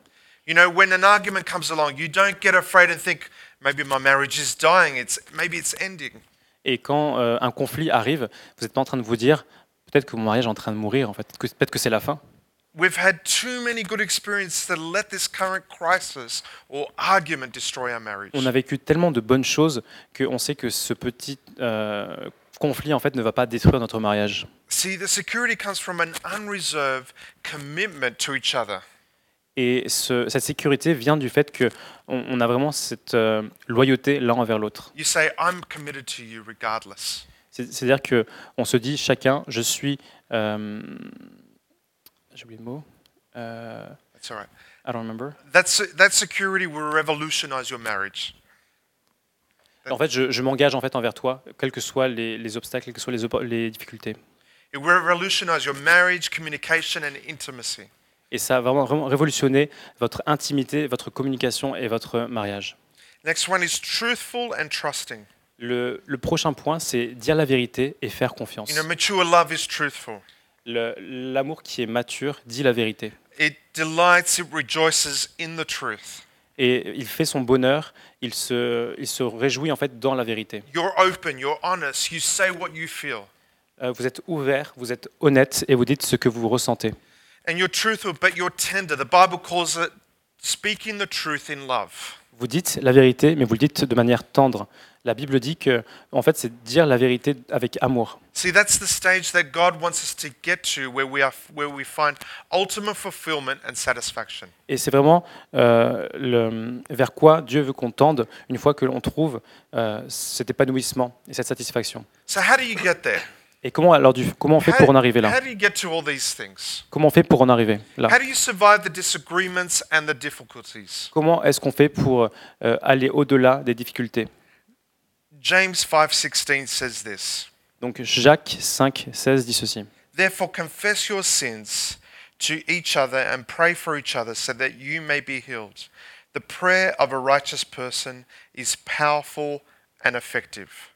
You know, when an argument comes along, you don't get afraid and think maybe my marriage is dying. It's maybe it's ending. Et quand euh, un conflit arrive, vous n'êtes pas en train de vous dire, peut-être que mon mariage est en train de mourir, en fait, peut-être que c'est la fin. We've had too many good experiences to let this current crisis or argument destroy our marriage. On a vécu tellement de bonnes choses qu'on sait que ce petit euh, conflit, en fait, ne va pas détruire notre mariage. See, the security comes from an unreserved commitment to each other. Et ce- cette sécurité vient du fait qu'on on a vraiment cette euh, loyauté l'un envers l'autre. You say, I'm committed to you regardless. C'est- C'est-à-dire qu'on se dit chacun, je suis. euh, J'ai oublié le mot. Euh, That's all right. I don't remember. That's, that security will revolutionize your marriage. En fait, je, je m'engage en fait envers toi, quels que soient les, les obstacles, quelles que soient les, les difficultés. It will revolutionize your marriage, communication, and intimacy. Et ça a vraiment, vraiment révolutionné votre intimité, votre communication et votre mariage. Next one is truthful and trusting. Le, le prochain point, c'est dire la vérité et faire confiance. You know, mature love is truthful. Le- L'amour qui est mature dit la vérité. It delights, it rejoices in the truth. Et il fait son bonheur, il se, il se réjouit en fait dans la vérité. You're open, you're honest, you say what you feel. Euh, vous êtes ouvert, vous êtes honnête et vous dites ce que vous ressentez. And you're truthful, but you're tender. The Bible calls it speaking the truth in love. Vous dites la vérité, mais vous le dites de manière tendre. La Bible dit que, en fait, c'est dire la vérité avec amour. See, that's the stage that God wants us to get to where we, are, where we find ultimate fulfillment and satisfaction. Et c'est vraiment euh, le, vers quoi Dieu veut qu'on tende une fois que l'on trouve euh, cet épanouissement et cette satisfaction. So, how do you get there? Et comment, alors, du, comment on fait How, pour en arriver là how do you get to all these things? Comment on fait pour en arriver là How do you survive the disagreements and the difficulties? Comment est-ce qu'on fait pour euh, aller au-delà des difficultés James 5:16 says this. Donc Jacques 5, 16 dit ceci. Therefore confess your sins to each other and pray for each other so that you may be healed. The prayer of a righteous person is powerful and effective.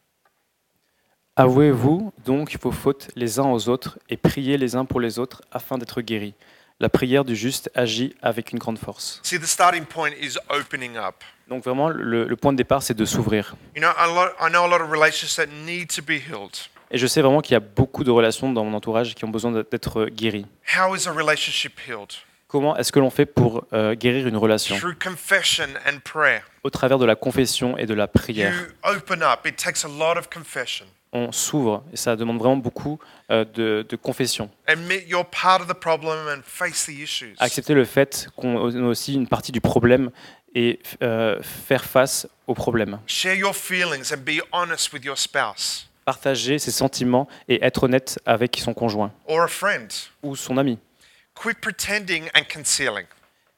Avouez-vous donc vos fautes les uns aux autres et priez les uns pour les autres afin d'être guéris. La prière du juste agit avec une grande force. See, the starting point is opening up. Donc vraiment, le, le point de départ, c'est de s'ouvrir. You know, a lot, I know a lot of relationships that need to be healed. Et je sais vraiment qu'il y a beaucoup de relations dans mon entourage qui ont besoin d'être guéries. How is a relationship healed? Comment est-ce que l'on fait pour euh, guérir une relation? Through confession and prayer. Au travers de la confession et de la prière. You open up. It takes a lot of confession. On s'ouvre et ça demande vraiment beaucoup euh, de, de confession. Admit you're part of the problem and face the issues. Accepter le fait qu'on est aussi une partie du problème et euh, faire face au problème. Share your feelings and be honest with your spouse Partager ses sentiments et être honnête avec son conjoint or a friend. ou son ami. Quit pretending and concealing.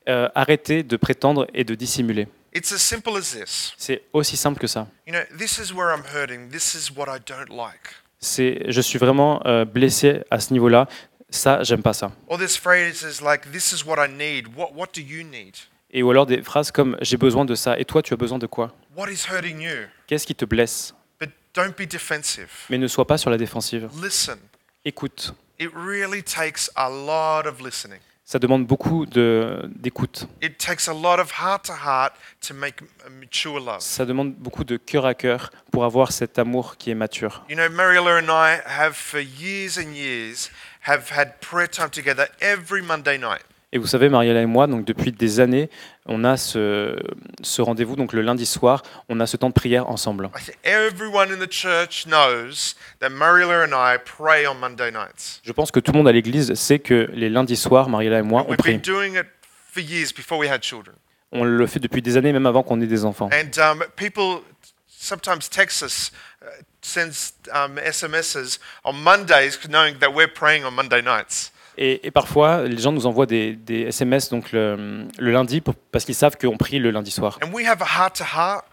Euh, arrêter de prétendre et de dissimuler. It's as simple as this. C'est aussi simple que ça. You know, this is where I'm hurting. This is what I don't like. C'est, je suis vraiment euh, blessé à ce niveau-là. Ça, j'aime pas ça. Or this phrase is like, this is what I need. What, what do you need? Et ou alors des phrases comme j'ai besoin de ça. Et toi, tu as besoin de quoi? What is hurting you? Qu'est-ce qui te blesse? But don't be defensive. Mais ne sois pas sur la défensive. Listen. Écoute. It really takes a lot of listening. Ça demande beaucoup de, d'écoute. It takes a lot of heart to heart to make a mature love. Ça demande beaucoup de cœur à cœur pour avoir cet amour qui est mature. You know, Mariella and I have for years and years have had prayer time together every Monday night. Et vous savez, Mariella et moi, donc depuis des années, on a ce, ce rendez-vous, donc le lundi soir, on a ce temps de prière ensemble. I think everyone in the church knows that Mariella and I pray on Monday nights. Je pense que tout le monde à l'église sait que les lundis soirs, Mariella et moi, on prie. doing it for years before we had children. On le fait depuis des années, même avant qu'on ait des enfants. And um, people sometimes text us, uh, sends um, SMSs on Mondays, knowing that we're praying on Monday nights. Et, et parfois, les gens nous envoient des, des SMS donc le, le lundi pour- parce qu'ils savent qu'on prie le lundi soir. And we have a heart to heart.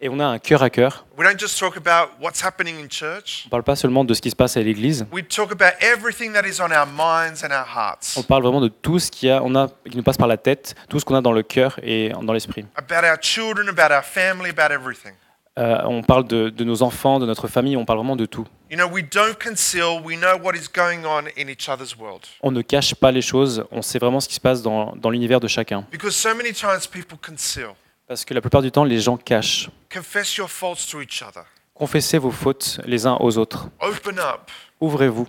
Et on a un cœur à cœur. We don't just talk about what's happening in church. On parle pas seulement de ce qui se passe à l'église. On parle vraiment de tout ce qui, a, on a, qui nous passe par la tête, tout ce qu'on a dans le cœur et dans l'esprit. About our children, about our family, about everything. Euh, on parle de, de nos enfants, de notre famille, on parle vraiment de tout. You know, we don't conceal. We know what is going on in each other's world. On ne cache pas les choses, on sait vraiment ce qui se passe dans, dans l'univers de chacun. Because so many times people conceal. Parce que la plupart du temps, les gens cachent. Confess your faults to each other. Confessez vos fautes les uns aux autres. Open up. Ouvrez-vous.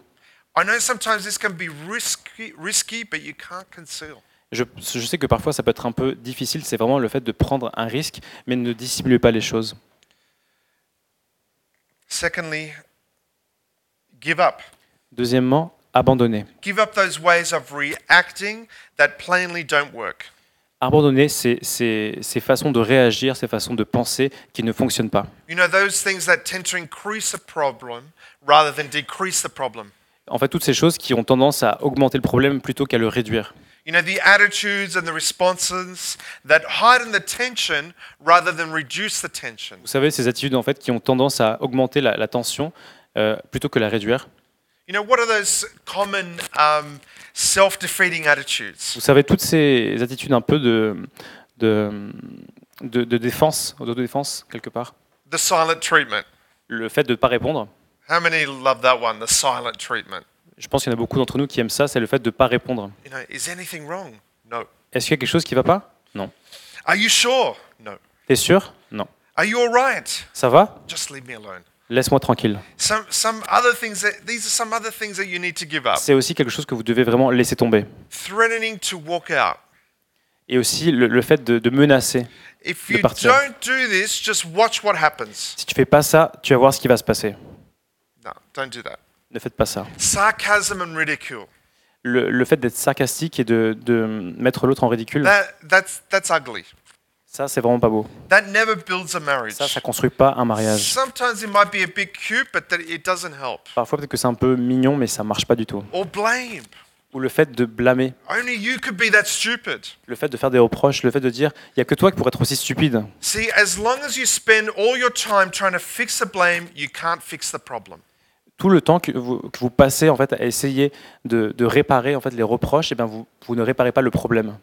I know sometimes this can be risky, risky, but you can't conceal. Je, je sais que parfois ça peut être un peu difficile, c'est vraiment le fait de prendre un risque, mais ne dissimulez pas les choses. Secondly, give up. Deuxièmement, abandonner. Give up those ways of reacting that plainly don't work. Abandonner ces, ces, ces façons de réagir, ces façons de penser qui ne fonctionnent pas. You know, those things that tend to increase the problem rather than decrease the problem. En fait, toutes ces choses qui ont tendance à augmenter le problème plutôt qu'à le réduire. You know, the attitudes and the responses that heighten the tension rather than reduce the tension. Vous savez, ces attitudes en fait qui ont tendance à augmenter la, la tension euh, plutôt que la réduire. You know, what are those common um, attitudes? Vous savez, toutes ces attitudes un peu de, de, de, de défense, d'autodéfense quelque part. The silent treatment. Le fait de ne pas répondre. How many love that one, the silent treatment? Je pense qu'il y en a beaucoup d'entre nous qui aiment ça, c'est le fait de ne pas répondre. You know, is anything wrong? No. Est-ce qu'il y a quelque chose qui ne va pas? Non. Are you sure? No. T'es sûr? Non. Are you all right? Ça va? Just leave me alone. Laisse-moi tranquille. Some, some other things that, these are some other things that you need to give up. C'est aussi quelque chose que vous devez vraiment laisser tomber. Threatening to walk out. Et aussi le, le fait de, de menacer. If De partir. don't do this, just watch what happens. Si tu fais pas ça, tu vas voir ce qui va se passer. No, don't do that. Ne faites pas ça. Sarcasm and ridicule. Le, le fait d'être sarcastique et de, de mettre l'autre en ridicule, That, that's, that's ugly. Ça c'est vraiment pas beau. That never builds a marriage. Ça, ça construit pas un mariage. Sometimes it might be a bit cute, but that it doesn't help. Parfois peut-être que c'est un peu mignon, mais ça marche pas du tout. Or blame. Ou le fait de blâmer, Only you could be that stupid. le fait de faire des reproches, le fait de dire il y a que toi qui pourrais être aussi stupide. See, as long as you spend all your time trying to fix the blame, you can't fix the problem. Tout le temps que vous, que vous passez en fait à essayer de, de réparer en fait les reproches, et ben vous, vous ne réparez pas le problème.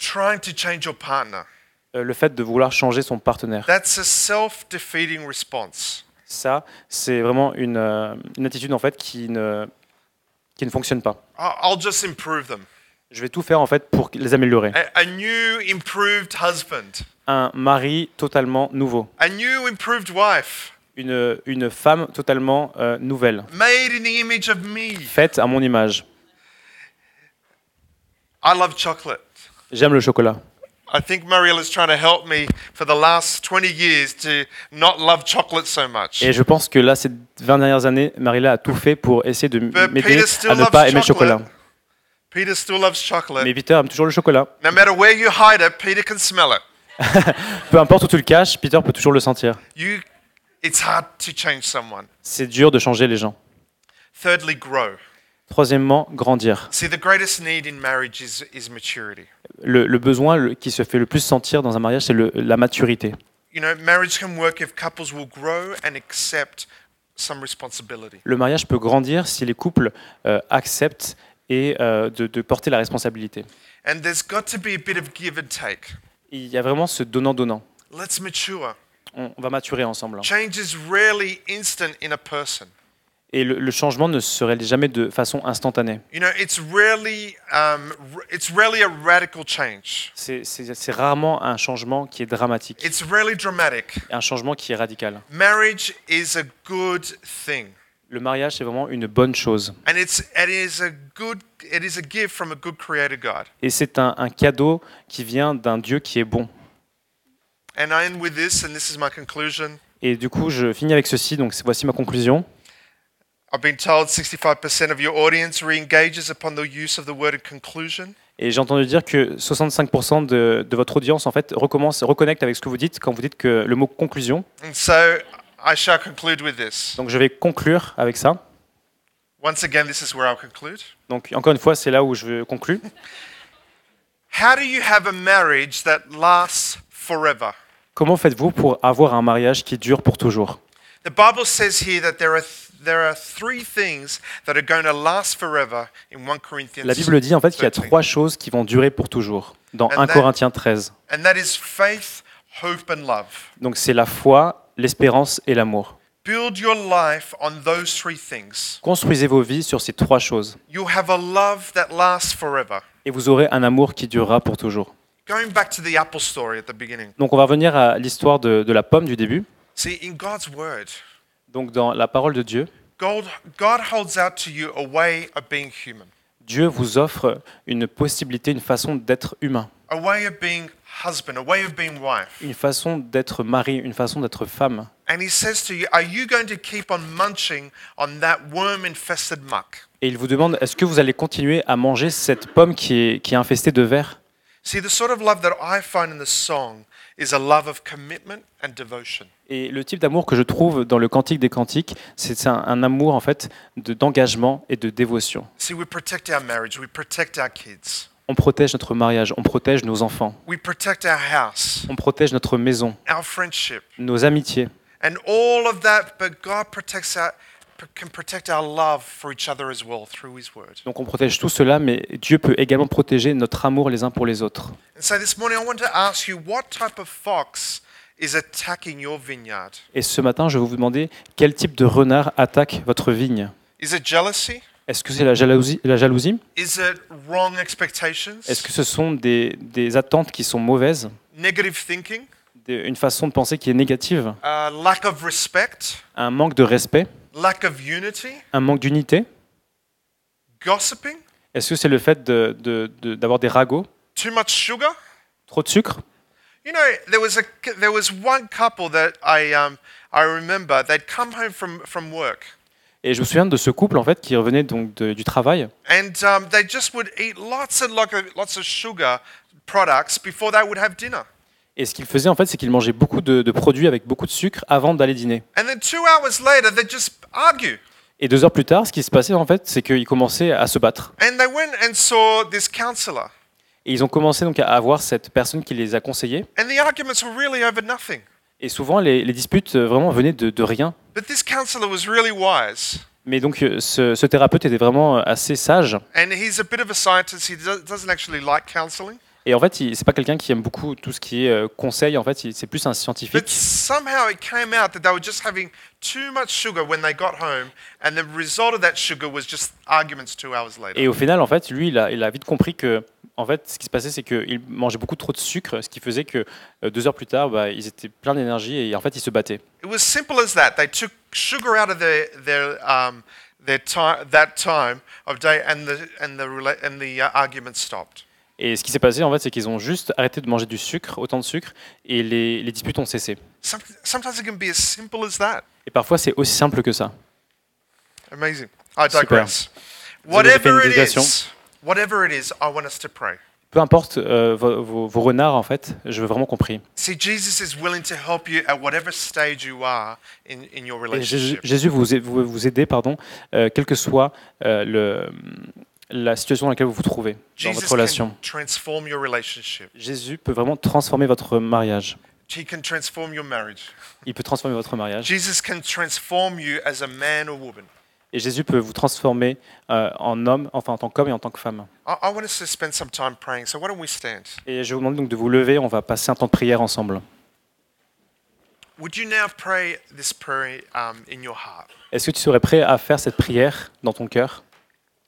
Euh, le fait de vouloir changer son partenaire, That's a self defeating response. ça c'est vraiment une, euh, une attitude en fait qui ne, qui ne fonctionne pas. I- I'll just improve them. Je vais tout faire en fait pour les améliorer. A, a new, improved husband, Un mari totalement nouveau, a new, improved wife, une, une femme totalement euh, nouvelle, made in the image of me. faite à mon image. I love chocolate. J'aime le chocolat. I think is trying to help me for the last 20 years to not love chocolate so much. Et je pense que là, ces 20 dernières années, a tout fait pour essayer de m'aider Peter still à ne loves pas aimer le chocolate. chocolat. Peter still loves chocolate. Mais Peter aime toujours le chocolat. No matter where you hide it, Peter can smell it. Peu importe où tu le caches, Peter peut toujours le sentir. You, it's hard to change someone. C'est dur de changer les gens. Thirdly, grow. Troisièmement, grandir. Le, le besoin qui se fait le plus sentir dans un mariage, c'est la maturité. Le mariage peut grandir si les couples euh, acceptent et euh, de, de porter la responsabilité. Il y a vraiment ce donnant-donnant. Let's mature. On, va maturer ensemble. Change is rarely instant in a person. Et le, le changement ne se réalise jamais de façon instantanée. You know, it's rarely, um, r- it's rarely a radical change. C'est- rarement un changement qui est dramatique, It's rarely dramatic. un changement qui est radical. Marriage is a good thing. Le mariage, c'est vraiment une bonne chose. And it's, it is a good, it is a gift from a good creator God. Et c'est un, un cadeau qui vient d'un Dieu qui est bon. And I end with this, and this is my conclusion. Et du coup, je finis avec ceci, donc voici ma conclusion. I've been told 65% of your audience re-engages upon the use of the word in conclusion. Et j'ai entendu dire que 65% de, de votre audience, en fait, recommence, reconnecte avec ce que vous dites quand vous dites que le mot conclusion. And so I shall conclude with this. Donc je vais conclure avec ça. Once again, this is where I'll conclude. Donc encore une fois, c'est là où je conclue. How do you have a marriage that lasts forever? Comment faites-vous pour avoir un mariage qui dure pour toujours? The Bible says here that there are there are three things that are going to last forever in 1 Corinthians. La Bible dit en fait qu'il y a 13. trois choses qui vont durer pour toujours dans And 1 that- Corinthiens 13. And that is faith, hope and love. Donc c'est la foi, l'espérance et l'amour. Build your life on those three things. Construisez vos vies sur ces trois choses You'll have a love that lasts forever. et vous aurez un amour qui durera pour toujours. Going back to the apple story at the beginning. Donc on va revenir à l'histoire de, de la pomme du début. See, in God's word, Donc dans la parole de Dieu, Dieu vous offre une possibilité, une façon d'être humain, une façon d'être mari, une façon d'être femme. Et il vous demande, est-ce que vous allez continuer à manger cette pomme qui est, qui est infestée de vers See, the sort of love that I find in the song is a love of commitment and devotion. Et le type d'amour que je trouve dans le Cantique des Cantiques, c'est un, un amour en fait de- d'engagement et de dévotion. See, we protect our marriage, we protect our kids, On protège notre mariage, on protège nos enfants, we protect our house, on protège notre maison, our friendship, nos amitiés. and all of that, but God protects our, can protect our love for each other as well through His Word. Donc on protège tout cela, mais Dieu peut également protéger notre amour les uns pour les autres. And so this morning, I want to ask you what type of fox is attacking your vineyard? Et ce matin, je vais vous demander quel type de renard attaque votre vigne? Is it jealousy? Est-ce que c'est la jalousie, la jalousie? Is it wrong expectations? Est-ce que ce sont des, des attentes qui sont mauvaises? Negative thinking? Des- Une façon de penser qui est négative? Lack of respect? Un manque de respect? Lack of unity? Un manque d'unité Gossiping? Est-ce que c'est le fait de- de- de- d'avoir des ragots? Too much sugar? Trop de sucre? You know, there was a there was one couple that I um I remember. They'd come home from from work, Et je me souviens de ce couple en fait qui revenait donc de- du travail and um, they just would eat lots and lots of, lots of sugar products before they would have dinner. Et ce qu'ils faisaient en fait c'est qu'ils mangeaient beaucoup de, de produits avec beaucoup de sucre avant d'aller dîner. And then two hours later, they'd just argue. Et deux heures plus tard, ce qui se passait en fait c'est qu'ils commençaient à se battre. And they went and saw this counselor, Et ils ont commencé donc à avoir cette personne qui les a conseillés. and the arguments were really over nothing. Et souvent les, les disputes euh, vraiment venaient de, de rien. But this counselor was really wise, Mais donc euh, ce, ce thérapeute était vraiment euh, assez sage. and he's a bit of a scientist. He do- doesn't actually like counseling, Et en fait, c'est pas quelqu'un qui aime beaucoup tout ce qui est euh, conseil. En fait, c'est plus un but scientifique. somehow it came out that they were just having too much sugar when they got home, and the result of that sugar was just arguments two hours later. Et au final, en fait, lui, il a, il a vite compris que, en fait, ce qui se passait, c'est qu'il mangeait beaucoup trop de sucre, ce qui faisait que euh, deux heures plus tard, bah, ils étaient pleins d'énergie et en fait, ils se battaient. It was simple as that. They took sugar out of their their um, their time that time of day, and the and the rela- and the uh, arguments stopped. Et ce qui s'est passé, en fait, c'est qu'ils ont juste arrêté de manger du sucre, autant de sucre, et les, les disputes ont cessé. Some, sometimes it can be as simple as that. Et parfois, c'est aussi simple que ça. Amazing. I digress. Whatever it is, whatever it is, I want us to pray. Peu importe euh, vos, vos- vos renards, en fait, je veux vraiment compris. See, Jesus is willing to help you at whatever stage you are in, in your Et Jésus, vous, vous, vous aider, pardon, euh, quelle que soit euh, le, la situation dans laquelle vous vous trouvez dans votre relation. Jésus peut vraiment transformer votre mariage. He can transform your marriage. Il peut transformer votre mariage. Jesus can transform you as a man or woman. Et Jésus peut vous transformer euh, en homme, enfin en tant qu'homme et en tant que femme. Et je vous demande donc de vous lever, on va passer un temps de prière ensemble. Um? Est-ce que tu serais prêt à faire cette prière dans ton cœur?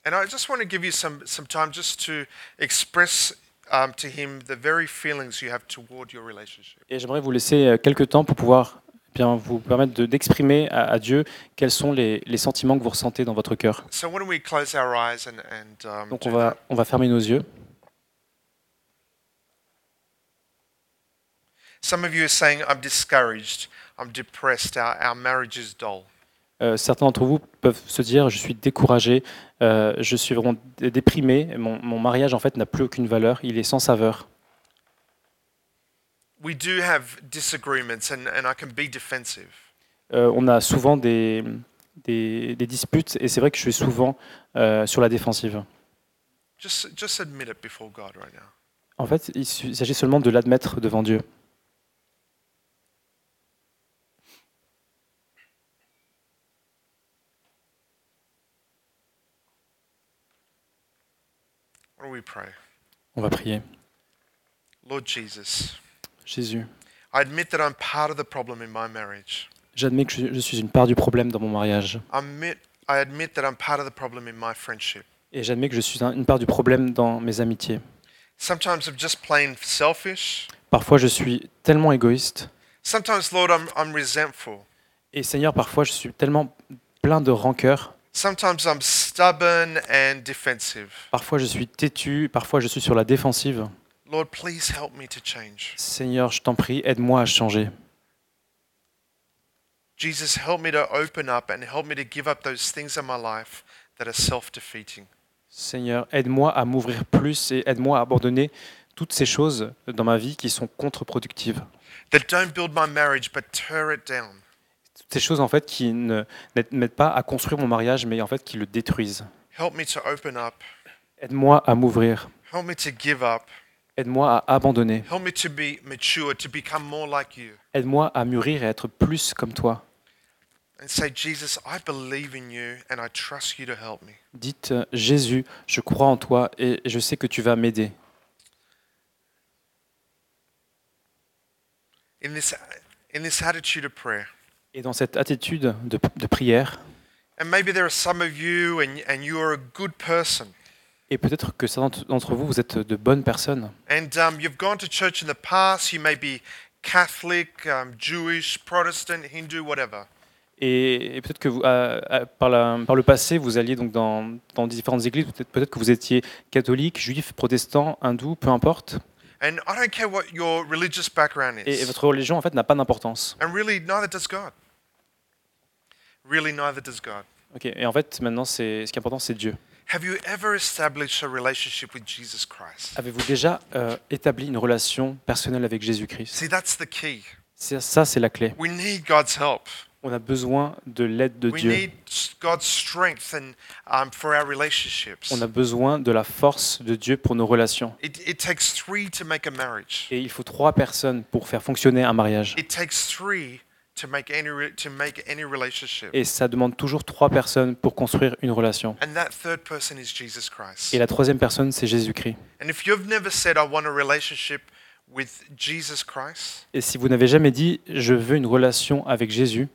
And I just want to give you some, some time just to express um, to him the very feelings you have toward your relationship. Et j'aimerais vous laisser euh, quelques temps pour pouvoir eh bien, vous permettre de- d'exprimer à, à Dieu quels sont les, les sentiments que vous ressentez dans votre cœur. So why don't we close our eyes and, and um, Donc va, on va fermer nos yeux. Some of you are saying, I'm discouraged, I'm depressed, our, our marriage is dull. Euh, certains d'entre vous peuvent se dire je suis découragé, euh, je suis vraiment dé- déprimé, mon, mon mariage en fait n'a plus aucune valeur, il est sans saveur. We do have disagreements and, and I can be defensive. Euh, on a souvent des, des, des disputes et c'est vrai que je suis souvent sur la défensive. Just, just admit it before God right now. En fait, il s'agit seulement de l'admettre devant Dieu. Why don't we pray? On va prier. Lord Jesus, Jésus, I admit that I'm part of the problem in my marriage. j'admets que je, suis une part du problème dans mon mariage. I admit, I admit that I'm part of the problem in my friendship. Et j'admets que je suis un- une part du problème dans mes amitiés. Sometimes I'm just plain selfish. Parfois, je suis tellement égoïste. Sometimes, Lord, I'm, I'm resentful. Et Seigneur, parfois, je suis tellement plein de rancœur. Sometimes I'm stubborn and defensive. Parfois, je suis têtu. Parfois, je suis sur la défensive. Lord, please help me to change. Seigneur, je t'en prie, aide-moi à changer. Jesus, help me to open up and help me to give up those things in my life that are self defeating. Seigneur, aide-moi à m'ouvrir plus et aide-moi à abandonner toutes ces choses dans ma vie qui sont contre-productives. That don't build my marriage but tear it down. Ces choses en fait qui ne n'aident- m'aident pas à construire mon mariage, mais en fait qui le détruisent. Aide-moi à m'ouvrir. Aide-moi à abandonner. Help me to be mature, to become more like you. Aide-moi à mûrir et à être plus comme toi. Dites euh, Jésus, je crois en toi et je sais que tu vas m'aider. In this, in this attitude of prayer, Et dans cette attitude de, de prière, et peut-être que certains d'entre vous, vous êtes de bonnes personnes, um, um, Jewish, Protestant, Hindu, whatever. et, et peut-être que vous, à- à- par, la- par le passé, vous alliez donc dans, dans différentes églises, peut-être que vous étiez catholique, juif, protestant, hindou, peu importe, And I don't care what your religious background et, votre religion en fait n'a pas d'importance. And really, neither does God. Really, neither does God. Ok, Et en fait, maintenant, c'est ce qui est important, c'est Dieu. Have you ever established a relationship with Jesus Christ? Avez-vous déjà euh, établi une relation personnelle avec Jésus-Christ? See, that's the key. C'est- Ça, c'est la clé. We need God's help. On a besoin de l'aide de We Dieu. need God's strength and um, for our relationships. On a besoin de la force de Dieu pour nos relations. It, it takes three to make a marriage. Et il faut trois personnes pour faire fonctionner un mariage. It takes three to make any re- to make any relationship. Et ça demande toujours trois personnes pour construire une relation. And that third person is Jesus Christ. Et la troisième personne, c'est Jésus-Christ. And if you've never said, I want a relationship with Jesus Christ, Et si vous n'avez jamais dit je veux une relation avec Jésus,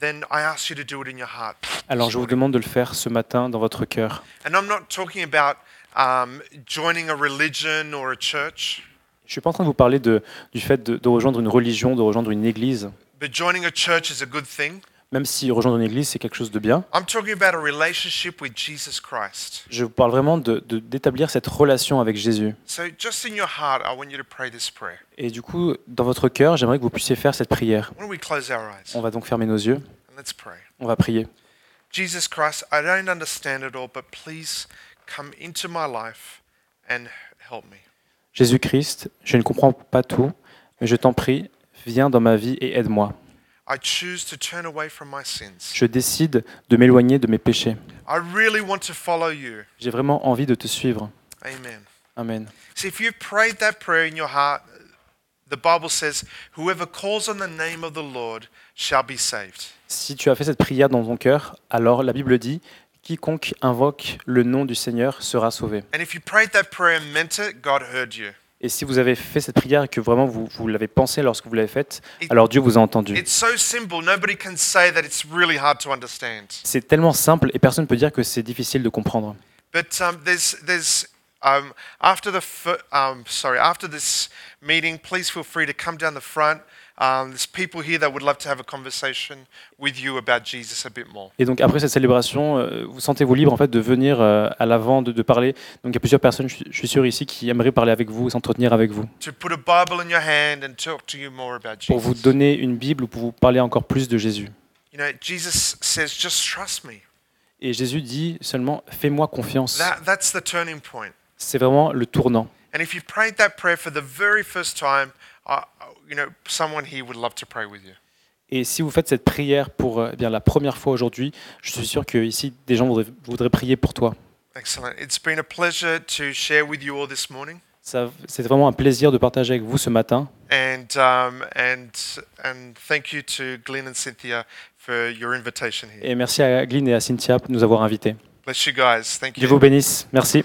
then I ask you to do it in your heart. alors je vous demande de le faire ce matin dans votre cœur. And I'm not talking about um, joining a religion or a church, Je suis pas en train de vous parler de, du fait de, de rejoindre une religion, de rejoindre une église, but joining a church is a good thing. même si rejoindre une église c'est quelque chose de bien. I'm talking about a relationship with Jesus Christ. Je vous parle vraiment de- de- d'établir cette relation avec Jésus. So, just in your heart, I want you to pray this prayer. Et du coup, dans votre cœur, j'aimerais que vous puissiez faire cette prière. Why don't we close our eyes? On va donc fermer nos yeux, and let's pray. on va prier. Jesus Christ, I don't understand it all, but please come into my life and help me. Jésus-Christ, je ne comprends pas tout, mais je t'en prie, viens dans ma vie et aide-moi. Je décide de m'éloigner de mes péchés. J'ai vraiment envie de te suivre. Amen. Amen. See, if you've prayed that prayer in your heart, the Bible says, whoever calls on the name of the Lord shall be saved. Si tu as fait cette prière dans ton cœur, alors la Bible dit quiconque invoque le nom du Seigneur sera sauvé. And if you prayed that prayer and meant it, God heard you. Et si vous avez fait cette prière et que vraiment vous, vous l'avez pensé lorsque vous l'avez faite, alors Dieu vous a entendu. It's so simple, nobody can say that it's really hard to understand. C'est tellement simple et personne ne peut dire que c'est difficile de comprendre. But um, there's, there's, um, after the, fir- um, sorry, after this meeting, please feel free to come down the front. Um, there's people here that would love to have a conversation with you about Jesus a bit more. Et donc après cette célébration, euh, vous sentez-vous libre en fait de venir euh, à l'avant, de, de parler? Donc il y a plusieurs personnes, je suis, je suis sûr ici, qui aimeraient parler avec vous, s'entretenir avec vous, To put a Bible in your hand and talk to you more about pour vous Jesus. donner une Bible ou pour vous parler encore plus de Jésus. You know, Jesus says, just trust me. Et Jésus dit seulement fais-moi confiance. That, that's the turning point. C'est vraiment le tournant. And if you prayed that prayer for the very first time, you know, someone here would love to pray with you. Et si vous faites cette prière pour euh, eh bien, la première fois aujourd'hui, je suis sûr que ici des gens voudraient, voudraient prier pour toi. Excellent. It's been a pleasure to share with you all this morning. Ça- C'est vraiment un plaisir de partager avec vous ce matin. And, and, and thank you to Glenn and Cynthia for your invitation here. Et merci à Glyn et à Cynthia de nous avoir invités. Bless you guys. Thank Dieu vous bénisse. Merci.